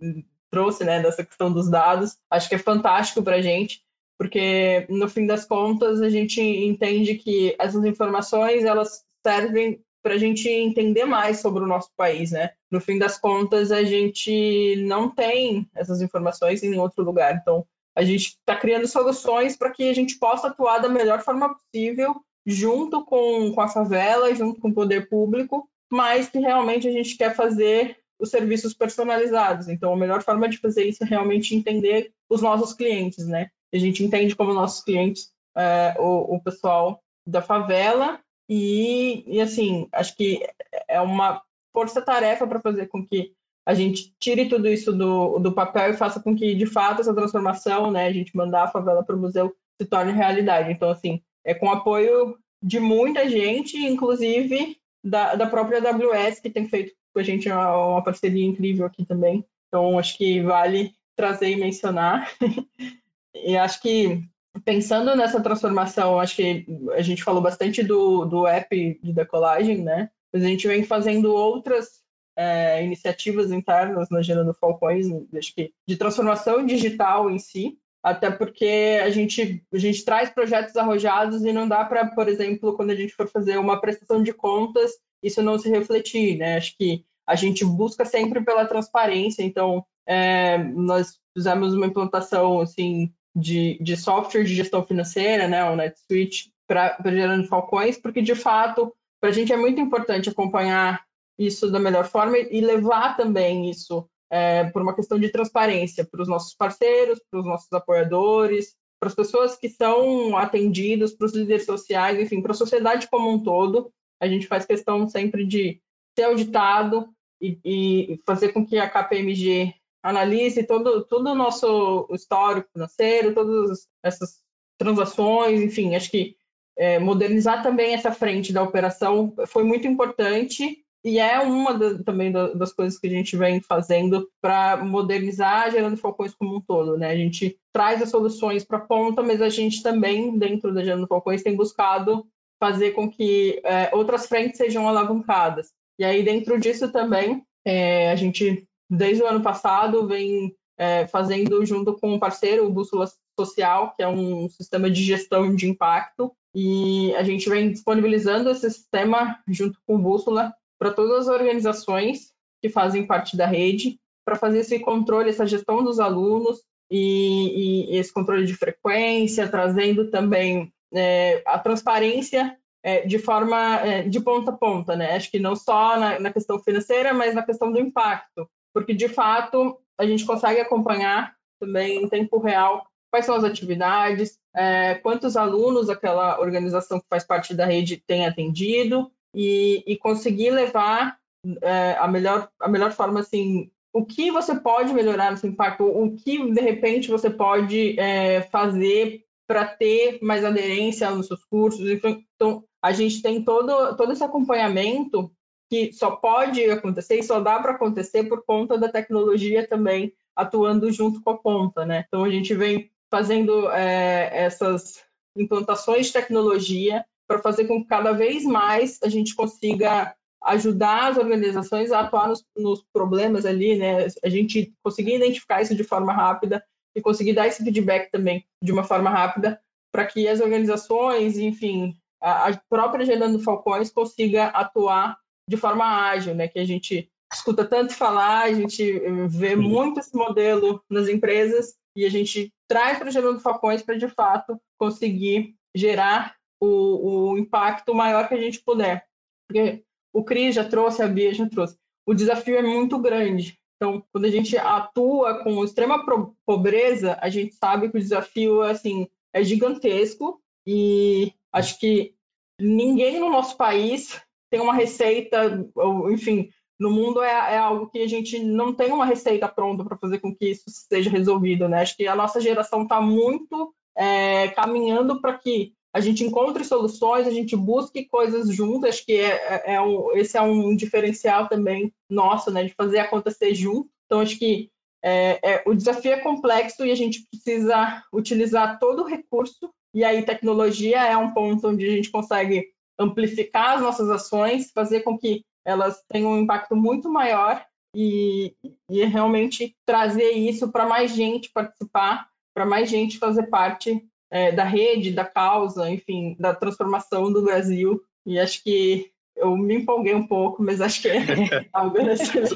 trouxe, né, dessa questão dos dados, acho que é fantástico para a gente, porque no fim das contas a gente entende que essas informações elas servem para a gente entender mais sobre o nosso país, né? No fim das contas a gente não tem essas informações em outro lugar, então a gente está criando soluções para que a gente possa atuar da melhor forma possível junto com, com a favela, junto com o poder público, mas que realmente a gente quer fazer os serviços personalizados. Então, a melhor forma de fazer isso é realmente entender os nossos clientes, né? A gente entende como nossos clientes é, o, o pessoal da favela e, e, assim, acho que é uma força-tarefa para fazer com que a gente tire tudo isso do, do papel e faça com que, de fato, essa transformação, né, a gente mandar a favela para o museu se torne realidade. Então, assim, é com apoio de muita gente, inclusive da, da própria AWS, que tem feito com a gente uma, uma parceria incrível aqui também. Então, acho que vale trazer e mencionar. e acho que pensando nessa transformação, acho que a gente falou bastante do, do app de decolagem, né? Mas a gente vem fazendo outras é, iniciativas internas na Gerando Falcões, acho que de transformação digital em si, até porque a gente, a gente traz projetos arrojados e não dá para, por exemplo, quando a gente for fazer uma prestação de contas, isso não se refletir, né? Acho que a gente busca sempre pela transparência, então é, nós fizemos uma implantação assim de, de software de gestão financeira, né, o NetSuite, para Gerando Falcões, porque de fato para a gente é muito importante acompanhar isso da melhor forma e levar também isso é, por uma questão de transparência para os nossos parceiros, para os nossos apoiadores, para as pessoas que são atendidas, para os líderes sociais, enfim, para a sociedade como um todo. A gente faz questão sempre de ser auditado e, e fazer com que a KPMG analise todo, todo o nosso histórico financeiro, todas essas transações, enfim, acho que é, modernizar também essa frente da operação foi muito importante e é uma da, também da, das coisas que a gente vem fazendo para modernizar Gerando Falcões como um todo. Né? A gente traz as soluções para a ponta, mas a gente também, dentro da Gerando Falcões, tem buscado fazer com que é, outras frentes sejam alavancadas. E aí, dentro disso também, é, a gente, desde o ano passado, vem é, fazendo junto com um parceiro, o Bússola Social, que é um sistema de gestão de impacto, e a gente vem disponibilizando esse sistema junto com o Bússola para todas as organizações que fazem parte da rede, para fazer esse controle, essa gestão dos alunos e, e esse controle de frequência, trazendo também é, a transparência é, de forma é, de ponta a ponta, né? Acho que não só na, na, questão financeira, mas na questão do impacto, porque de fato a gente consegue acompanhar também em tempo real quais são as atividades, é, quantos alunos aquela organização que faz parte da rede tem atendido, e, e conseguir levar é, a, melhor, a melhor forma, assim, o que você pode melhorar no seu impacto, o que, de repente, você pode é, fazer para ter mais aderência nos seus cursos. Então, a gente tem todo, todo esse acompanhamento que só pode acontecer e só dá para acontecer por conta da tecnologia também atuando junto com a ponta, né? Então, a gente vem fazendo é, essas implantações de tecnologia para fazer com que cada vez mais a gente consiga ajudar as organizações a atuar nos, nos, problemas ali, né? A gente conseguir identificar isso de forma rápida e conseguir dar esse feedback também de uma forma rápida para que as organizações, enfim, a, a própria Gerando Falcões consiga atuar de forma ágil, né? Que a gente escuta tanto falar, a gente vê muito esse modelo nas empresas e a gente traz para Gerando Falcões para de fato conseguir gerar o, o impacto maior que a gente puder. Porque o Cris já trouxe, a Bia já trouxe. O desafio é muito grande. Então, quando a gente atua com extrema pobreza, a gente sabe que o desafio assim é gigantesco e acho que ninguém no nosso país tem uma receita, ou, enfim, no mundo é, é, algo que a gente não tem uma receita pronta para fazer com que isso seja resolvido, né? Acho que a nossa geração está muito é, caminhando para que a gente encontre soluções, a gente busque coisas juntas, acho que é, é, é um, esse é um diferencial também nosso, né, de fazer acontecer junto. Então, acho que é, é, o desafio é complexo e a gente precisa utilizar todo o recurso, e aí tecnologia é um ponto onde a gente consegue amplificar as nossas ações, fazer com que elas tenham um impacto muito maior e, e realmente trazer isso para mais gente participar, para mais gente fazer parte é, da rede, da causa, enfim, da transformação do Brasil. E acho que eu me empolguei um pouco, mas acho que é algo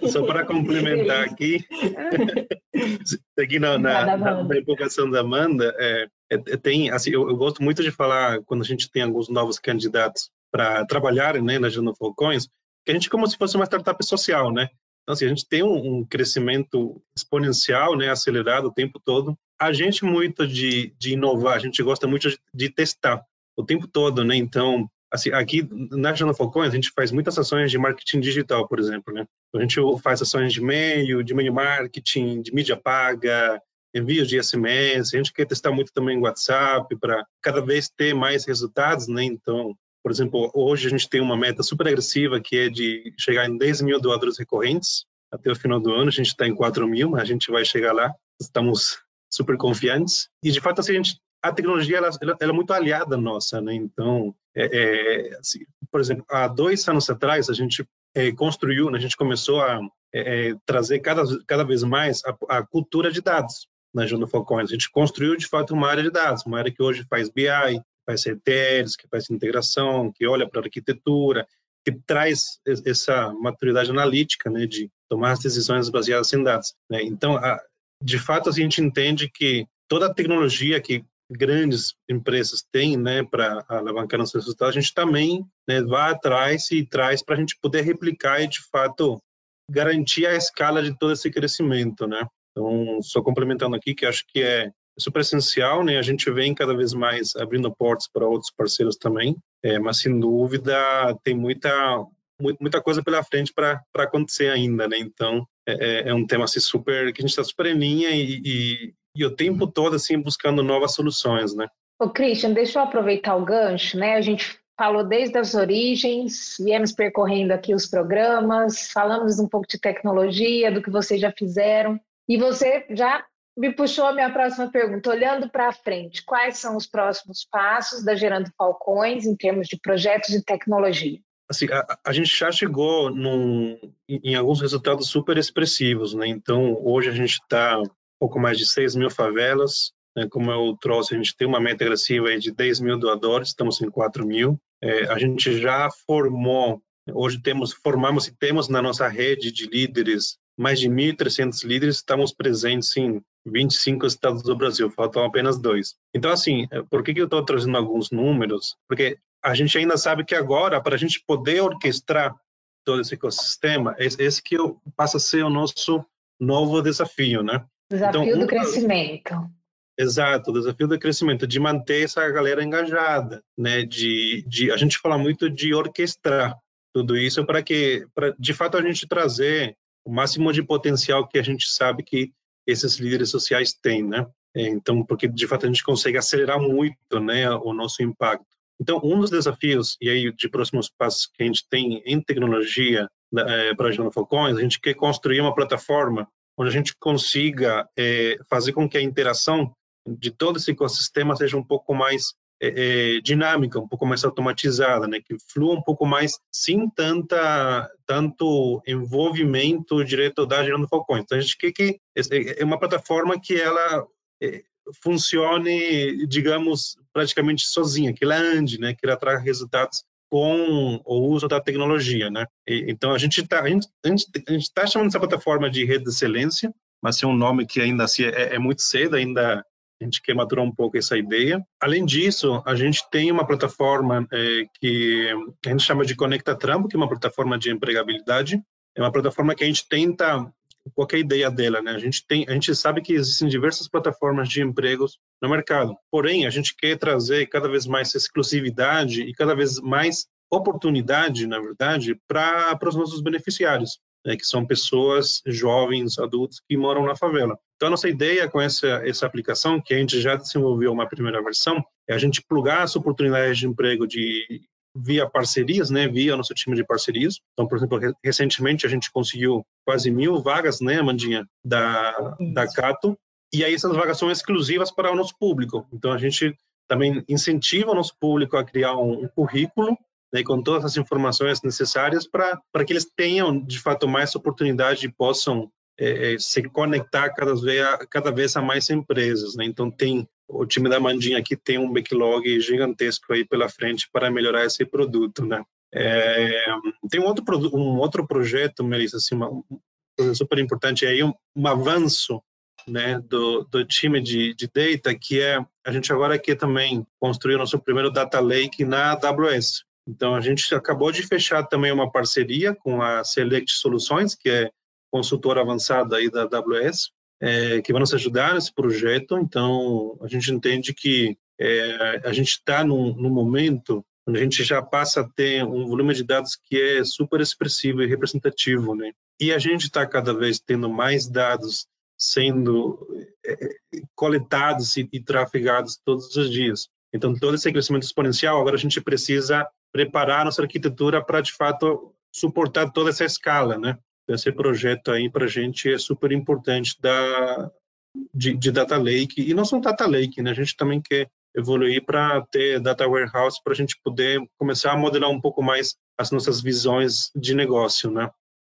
Só para complementar aqui, aqui na, na, na, na empolgação da Amanda, é, é, é, tem, assim, eu, eu, gosto muito de falar quando a gente tem alguns novos candidatos para trabalharem né, na Jano Falcões, que a gente é como se fosse uma startup social, né? Então, assim, a gente tem um, um crescimento exponencial, né, acelerado o tempo todo. A gente muito de, de inovar, a gente gosta muito de, de testar o tempo todo, né? Então, assim, aqui na Jana Falcões, a gente faz muitas ações de marketing digital, por exemplo, né? A gente faz ações de e-mail, de e-mail marketing, de mídia paga, envios de SMS, a gente quer testar muito também o WhatsApp para cada vez ter mais resultados, né? Então, por exemplo, hoje a gente tem uma meta super agressiva que é de chegar em 10 mil doadores recorrentes até o final do ano. A gente está em 4 mil, mas a gente vai chegar lá. Estamos super confiantes. E, de fato, assim, a, gente, a tecnologia ela, ela, é muito aliada nossa, né? Então, é, é, assim, por exemplo, há dois anos atrás, a gente é, construiu, né, a gente começou a é, é, trazer cada, cada vez mais a, a cultura de dados na Juno Falcões. A gente construiu, de fato, uma área de dados, uma área que hoje faz BI, faz ETLs, que faz integração, que olha para a arquitetura, que traz essa maturidade analítica, né, de tomar as decisões baseadas em dados. Né? Então, a, de fato, a gente entende que toda a tecnologia que grandes empresas têm, né, para alavancar nossos resultados, a gente também né, vai atrás e traz para a gente poder replicar e, de fato, garantir a escala de todo esse crescimento, né? Então, só complementando aqui, que acho que é super essencial, né? A gente vem cada vez mais abrindo portas para outros parceiros também, é, mas sem dúvida tem muita muita coisa pela frente para acontecer ainda, né? Então é, é, é, um tema assim super que a gente está super em linha e, e, e, o tempo todo assim buscando novas soluções, né? Ô Christian, deixa eu aproveitar o gancho, né? A gente falou desde as origens, viemos percorrendo aqui os programas, falamos um pouco de tecnologia, do que vocês já fizeram. E você já me puxou a minha próxima pergunta. Olhando para frente, quais são os próximos passos da Gerando Falcões em termos de projetos de tecnologia? Assim, a, a gente já chegou num, em, alguns resultados super expressivos, né? Então, hoje a gente está pouco mais de 6 mil favelas, né? como eu trouxe, a gente tem uma meta agressiva de 10 mil doadores, estamos em 4 mil. É, a gente já formou, hoje temos, formamos e temos na nossa rede de líderes mais de 1.300 líderes, estamos presentes em 25 estados do Brasil, faltam apenas dois. Então, assim, é, por que, que eu estou trazendo alguns números? Porque a gente ainda sabe que agora, para a gente poder orquestrar todo esse ecossistema, esse que passa a ser o nosso novo desafio, né? Desafio então, do um, crescimento. Exato, o desafio do crescimento, de manter essa galera engajada, né? De, de a gente fala muito de orquestrar tudo isso para que, para de fato, a gente trazer o máximo de potencial que a gente sabe que esses líderes sociais têm, né? É, então, porque de fato a gente consegue acelerar muito, né, o nosso impacto. Então, um dos desafios e aí de próximos passos que a gente tem em tecnologia né, é, para a Jona Falcões, a gente quer construir uma plataforma onde a gente consiga é, fazer com que a interação de todo esse ecossistema seja um pouco mais é, é, dinâmica, um pouco mais automatizada, né? que flua um pouco mais sem tanta tanto envolvimento direto da Gerando Falcões. Então a gente quer que é uma plataforma que ela é, funcione, digamos, praticamente sozinha, que ela ande, né? que ela traga resultados com o uso da tecnologia, né? E, então a gente está a gente, a gente tá chamando essa plataforma de rede de excelência, mas é um nome que ainda assim é, é muito cedo, ainda a gente quer maturar um pouco essa ideia. Além disso, a gente tem uma plataforma é, que a gente chama de Conecta Trampo, que é uma plataforma de empregabilidade. É uma plataforma que a gente tenta qual é ideia dela, né? A gente tem, a gente sabe que existem diversas plataformas de empregos no mercado. Porém, a gente quer trazer cada vez mais exclusividade e cada vez mais oportunidade, na verdade, para os nossos beneficiários, né, que são pessoas jovens, adultos que moram na favela. Então, a nossa ideia com essa, essa aplicação, que a gente já desenvolveu uma primeira versão, é a gente plugar as oportunidades de emprego de via parcerias, né, via nosso time de parcerias. Então, por exemplo, recentemente a gente conseguiu quase mil vagas, né, Amandinha, da, da Cato, e aí essas vagas são exclusivas para o nosso público. Então, a gente também incentiva o nosso público a criar um, um currículo né, com todas as informações necessárias para que eles tenham, de fato, mais oportunidade e possam é, é, se conectar cada vez, a, cada vez a mais empresas. Né? Então, tem o time da Mandinha aqui tem um backlog gigantesco aí pela frente para melhorar esse produto, né? É, tem um outro, um outro projeto, Melissa, assim, uma, um projeto super importante aí, um, um avanço né, do, do time de, de data, que é, a gente agora quer também construir nosso primeiro data lake na AWS. Então, a gente acabou de fechar também uma parceria com a Select Soluções, que é consultora avançada aí da AWS, é, que vai nos ajudar nesse projeto. Então, a gente entende que é, a gente está num, num, momento onde a gente já passa a ter um volume de dados que é super expressivo e representativo, né? E a gente está cada vez tendo mais dados sendo é, coletados e, e trafegados todos os dias. Então, todo esse crescimento exponencial, agora a gente precisa preparar a nossa arquitetura para, de fato, suportar toda essa escala, né? Então, esse projeto aí para a gente é super importante da, de, de, Data Lake, e não só Data Lake, né? A gente também quer evoluir para ter Data Warehouse para a gente poder começar a modelar um pouco mais as nossas visões de negócio, né?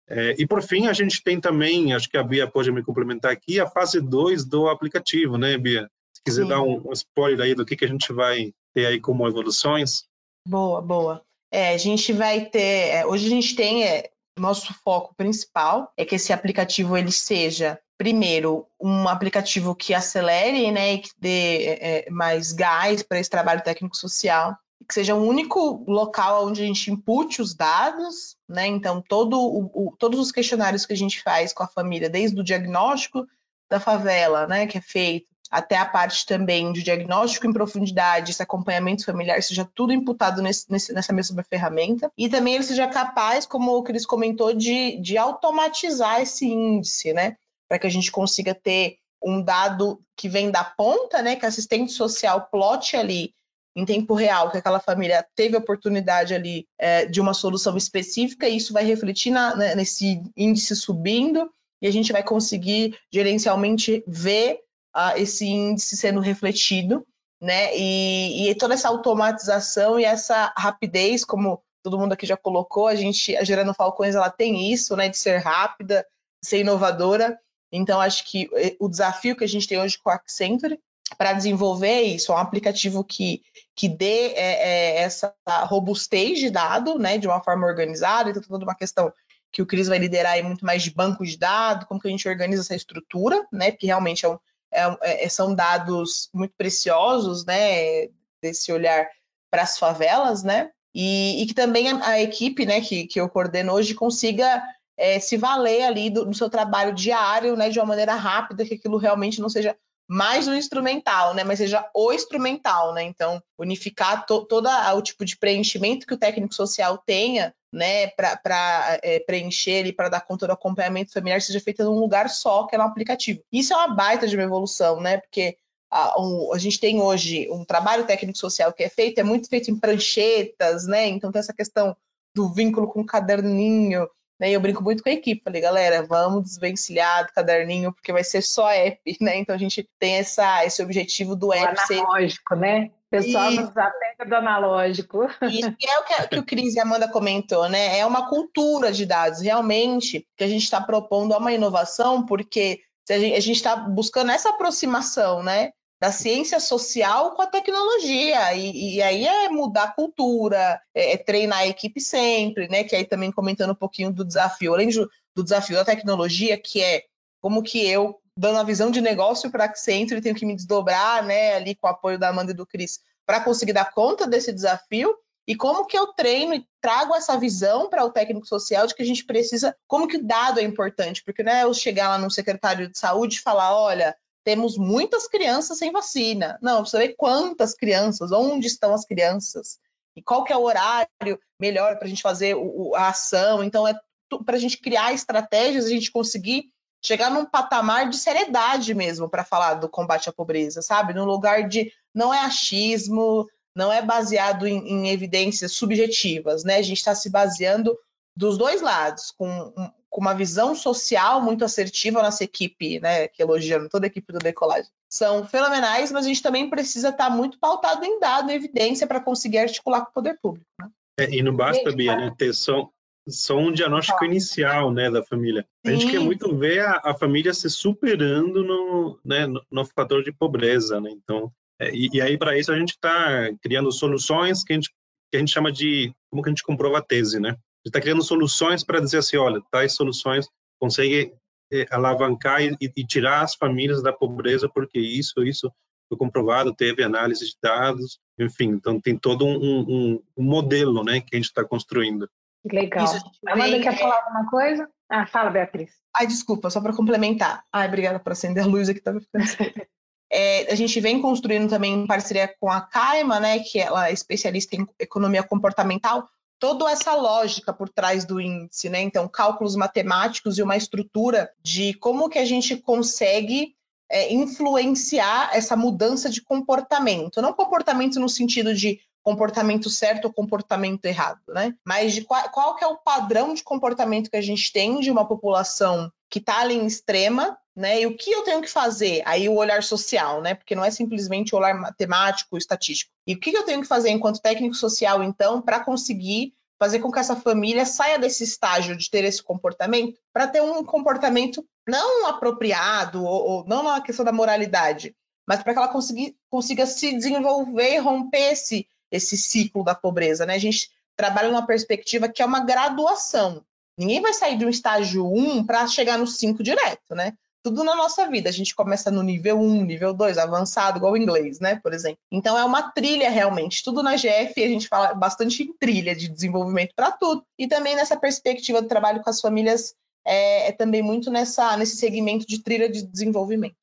É, e por fim, a gente tem também, acho que a Bia pode me complementar aqui, a fase 2 do aplicativo, né, Bia? Se quiser Sim. dar um, um spoiler aí do que, que a gente vai ter aí como evoluções. Boa, boa. É, a gente vai ter. É, hoje a gente tem. É, nosso foco principal é que esse aplicativo ele seja primeiro um aplicativo que acelere, né, e que dê é, é mais gás para esse trabalho técnico social, que seja o único local onde a gente impute os dados, né? Então todo o, o, todos os questionários que a gente faz com a família, desde o diagnóstico da favela, né, que é feito até a parte também de diagnóstico em profundidade, esse acompanhamento familiar, seja tudo imputado nesse, nessa mesma ferramenta. E também ele seja capaz, como o Cris comentou, de, de automatizar esse índice, né? Para que a gente consiga ter um dado que vem da ponta, né? Que assistente social plote ali em tempo real, que aquela família teve oportunidade ali é, de uma solução específica, e isso vai refletir na, né, nesse índice subindo, e a gente vai conseguir gerencialmente ver uh, esse índice sendo refletido, né? E, e, toda essa automatização e essa rapidez, como todo mundo aqui já colocou, a gente, a Gerando Falcões, ela tem isso, né? De ser rápida, de ser inovadora. Então, acho que eh, o desafio que a gente tem hoje com a Accenture para desenvolver isso, é um aplicativo que, que dê é, é, essa robustez de dado, né, de uma forma organizada, então toda uma questão que o Cris vai liderar aí muito mais de banco de dados, como que a gente organiza essa estrutura, né, porque realmente é um, é, é, são dados muito preciosos, né, desse olhar para as favelas, né, e, e, que também a, a, equipe, né, que, que eu coordeno hoje consiga é, se valer ali do, do, seu trabalho diário, né, de uma maneira rápida, que aquilo realmente não seja mais um instrumental, né, mas seja o instrumental, né, então unificar to, todo o tipo de preenchimento que o técnico social tenha né, para é, preencher e para dar conta do acompanhamento familiar seja feita num lugar só, que é no aplicativo. Isso é uma baita de uma evolução, né? Porque a, um, a gente tem hoje um trabalho técnico-social que é feito, é muito feito em pranchetas, né? Então tem essa questão do vínculo com o caderninho, né? E eu brinco muito com a equipe, falei, galera, vamos desvencilhar do caderninho, porque vai ser só app, né? Então a gente tem essa, esse objetivo do app o analógico, ser... né? pessoal nos apega do analógico. Isso é o que, que o Cris e a Amanda comentou, né? É uma cultura de dados, realmente, que a gente está propondo uma inovação, porque a gente está buscando essa aproximação, né? Da ciência social com a tecnologia. E, e aí é mudar a cultura, é, é, treinar a equipe sempre, né? Que aí também comentando um pouquinho do desafio, além do, desafio da tecnologia, que é como que eu dando a visão de negócio para a Accenture, tenho que me desdobrar, né, ali com o apoio da Amanda e do Cris, para conseguir dar conta desse desafio, E como que eu treino e trago essa visão para o técnico social de que a gente precisa, como que o dado é importante, porque não é eu chegar lá no secretário de saúde e falar, olha, temos muitas crianças sem vacina. Não, precisa ver quantas crianças, onde estão as crianças, e qual que é o horário melhor para a gente fazer o, a ação. Então, é para a gente criar estratégias, a gente conseguir chegar num patamar de seriedade mesmo para falar do combate à pobreza, sabe? Num lugar de não é achismo, não é baseado em, em evidências subjetivas, né? A gente está se baseando dos dois lados, com, com uma visão social muito assertiva, a nossa equipe, né? Que elogiando toda a equipe do Decolagem. São fenomenais, mas a gente também precisa estar tá muito pautado em dado, em evidência, para conseguir articular com o poder público. Né? É, e não basta, Bia, né, ter só, só um diagnóstico inicial né, da família. A gente Sim. quer muito ver a, a, família se superando no, né, no, no fator de pobreza. Né? Então, é, e, e, aí, para isso, a gente está criando soluções que a, gente, que a gente chama de. Como que a gente comprova a tese, né? A gente está criando soluções para dizer assim: olha, tais soluções conseguem é, alavancar e, e, tirar as famílias da pobreza, porque isso, isso foi comprovado, teve análise de dados, enfim, então tem todo um, um, um modelo, né, que a gente está construindo. Legal. Amanda, quer falar alguma coisa? Ah, fala, Beatriz. Ai, desculpa, só para complementar. Ai, obrigada por acender a luz aqui, estava ficando É, a gente vem construindo também em parceria com a Kaima, né, que ela é especialista em economia comportamental, toda essa lógica por trás do índice, né? Então, cálculos matemáticos e uma estrutura de como que a gente consegue é, influenciar essa mudança de comportamento. Não comportamento no sentido de comportamento certo ou comportamento errado, né? Mas de qual, qual que é o padrão de comportamento que a gente tem de uma população que está ali em extrema né? E o que eu tenho que fazer? Aí o olhar social, né? Porque não é simplesmente o olhar matemático, estatístico. E o que eu tenho que fazer enquanto técnico social, então, para conseguir fazer com que essa família saia desse estágio de ter esse comportamento, para ter um comportamento não apropriado, ou, ou não na questão da moralidade, mas para que ela consiga, consiga se desenvolver e romper esse, esse ciclo da pobreza, né? A gente trabalha numa perspectiva que é uma graduação. Ninguém vai sair de um estágio 1 para chegar no 5 direto, né? tudo na nossa vida. A gente começa no nível 1, nível 2, avançado, igual o inglês, né? Por exemplo. Então é uma trilha realmente. Tudo na GF a gente fala bastante em trilha de desenvolvimento para tudo. E também nessa perspectiva do trabalho com as famílias é, é também muito nessa, nesse segmento de trilha de desenvolvimento.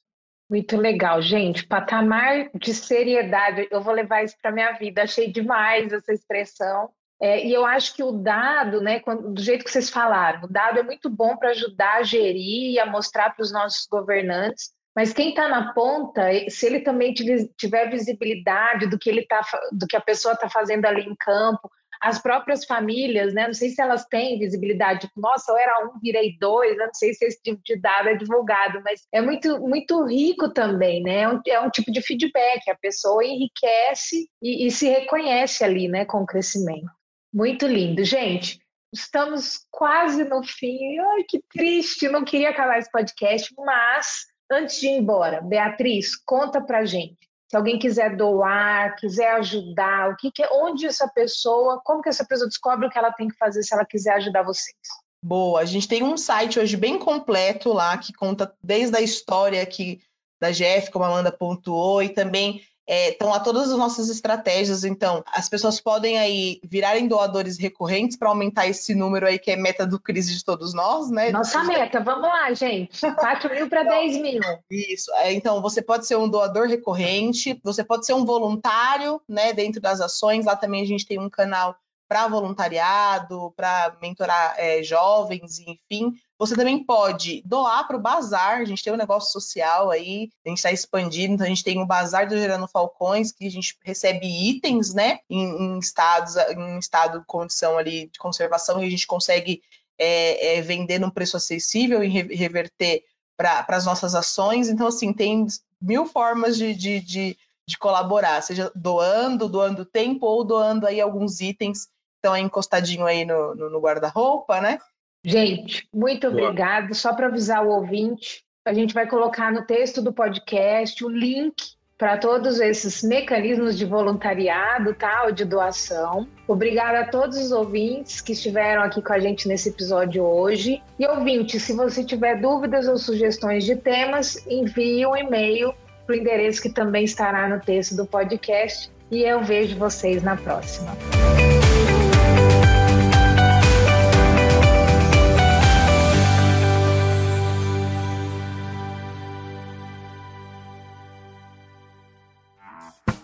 Muito legal, gente. Patamar de seriedade. Eu vou levar isso para minha vida. Achei demais essa expressão. É, e eu acho que o dado, né, quando, do jeito que vocês falaram, o dado é muito bom para ajudar a gerir e a mostrar para os nossos governantes, mas quem está na ponta, se ele também tiver visibilidade do que ele tá, do que a pessoa está fazendo ali em campo, as próprias famílias, né? Não sei se elas têm visibilidade, tipo, nossa, eu era um, virei dois, né? não sei se esse tipo de dado é divulgado, mas é muito, muito rico também, né? É um, é um tipo de feedback, a pessoa enriquece e, e se reconhece ali, né, com o crescimento. Muito lindo. Gente, estamos quase no fim. Ai, que triste, não queria acabar esse podcast, mas antes de ir embora, Beatriz, conta pra gente. Se alguém quiser doar, quiser ajudar, o que, que é, onde essa pessoa, como que essa pessoa descobre o que ela tem que fazer se ela quiser ajudar vocês? Boa, a gente tem um site hoje bem completo lá que conta desde a história aqui da GF, como a Amanda pontuou, e também estão é, lá todas as nossas estratégias, então as pessoas podem aí virarem doadores recorrentes para aumentar esse número aí que é meta do crise de todos nós, né? Nossa meta, vamos lá, gente. 4 mil para 10 então, mil. Isso. É, então, você pode ser um doador recorrente, você pode ser um voluntário, né? Dentro das ações. Lá também a gente tem um canal para voluntariado, para mentorar é, jovens, enfim. Você também pode doar para o bazar. A gente tem um negócio social aí, a gente está expandindo. Então, a gente tem o bazar do Gerando Falcões, que a gente recebe itens, né, em, em estados, em estado de condição ali de conservação, e a gente consegue é, é, vender num preço acessível e reverter para as nossas ações. Então, assim, tem mil formas de, de, de, de colaborar, seja doando, doando tempo ou doando aí alguns itens estão encostadinho aí no, no, no guarda-roupa, né? Gente, muito Boa. obrigado. Só para avisar o ouvinte, a gente vai colocar no texto do podcast o link para todos esses mecanismos de voluntariado, tal, de doação. Obrigada a todos os ouvintes que estiveram aqui com a gente nesse episódio hoje. E ouvinte, se você tiver dúvidas ou sugestões de temas, envie um e-mail para o endereço que também estará no texto do podcast e eu vejo vocês na próxima.